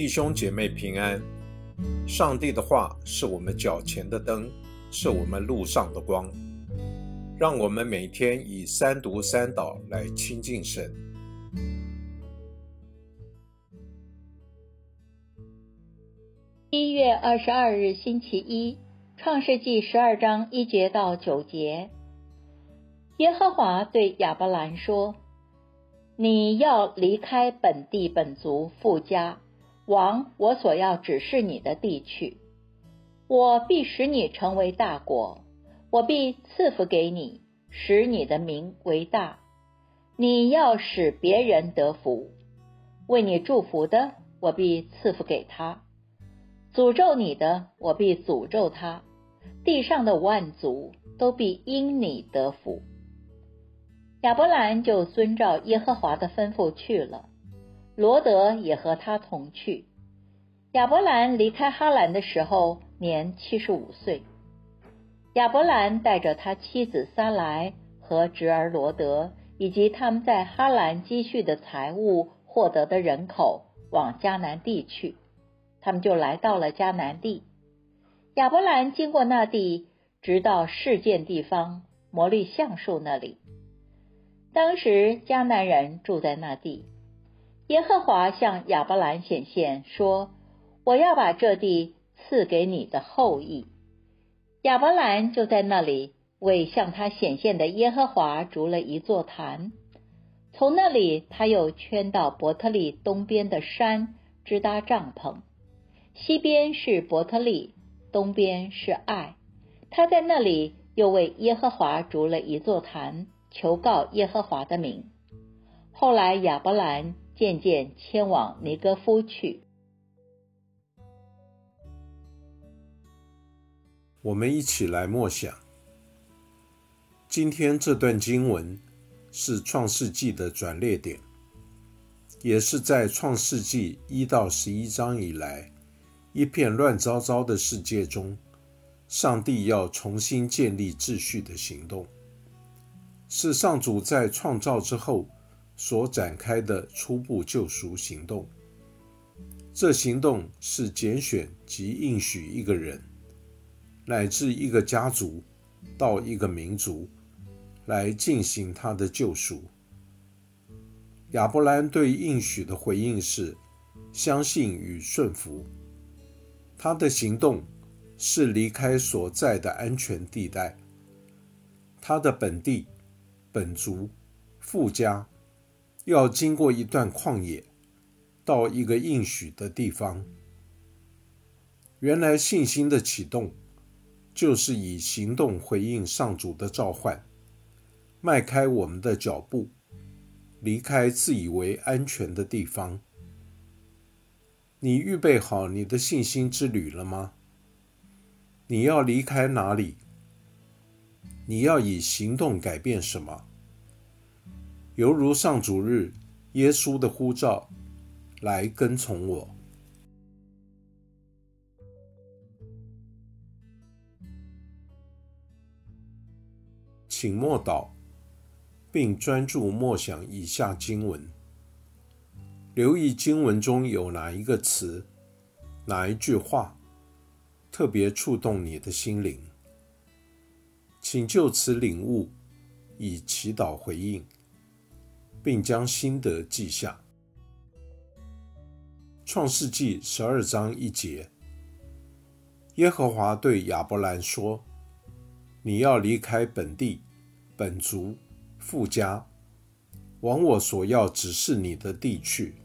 弟兄姐妹平安。上帝的话是我们脚前的灯，是我们路上的光。让我们每天以三读三祷来亲近神。一月二十二日，星期一，创世纪十二章一节到九节。耶和华对亚伯兰说：“你要离开本地本族富家。”往我所要指示你的地去，我必使你成为大国，我必赐福给你，使你的名为大。你要使别人得福，为你祝福的，我必赐福给他；诅咒你的，我必诅咒他。地上的万族都必因你得福。亚伯兰就遵照耶和华的吩咐去了。罗德也和他同去。亚伯兰离开哈兰的时候年七十五岁。亚伯兰带着他妻子撒来和侄儿罗德，以及他们在哈兰积蓄的财物、获得的人口，往迦南地去。他们就来到了迦南地。亚伯兰经过那地，直到事件地方摩利橡树那里。当时迦南人住在那地。耶和华向亚伯兰显现说：“我要把这地赐给你的后裔。”亚伯兰就在那里为向他显现的耶和华筑了一座坛。从那里，他又圈到伯特利东边的山，支搭帐篷。西边是伯特利，东边是爱。他在那里又为耶和华筑了一座坛，求告耶和华的名。后来亚伯兰。渐渐迁往尼格夫去。我们一起来默想。今天这段经文是创世纪的转捩点，也是在创世纪一到十一章以来一片乱糟糟的世界中，上帝要重新建立秩序的行动，是上主在创造之后。所展开的初步救赎行动，这行动是拣选及应许一个人，乃至一个家族到一个民族来进行他的救赎。亚伯兰对应许的回应是相信与顺服，他的行动是离开所在的安全地带，他的本地、本族、富家。要经过一段旷野，到一个应许的地方。原来信心的启动，就是以行动回应上主的召唤，迈开我们的脚步，离开自以为安全的地方。你预备好你的信心之旅了吗？你要离开哪里？你要以行动改变什么？犹如上主日，耶稣的呼召，来跟从我，请默祷，并专注默想以下经文，留意经文中有哪一个词、哪一句话，特别触动你的心灵，请就此领悟，以祈祷回应。并将心得记下。创世纪十二章一节，耶和华对亚伯兰说：“你要离开本地、本族、富家，往我所要指示你的地去。”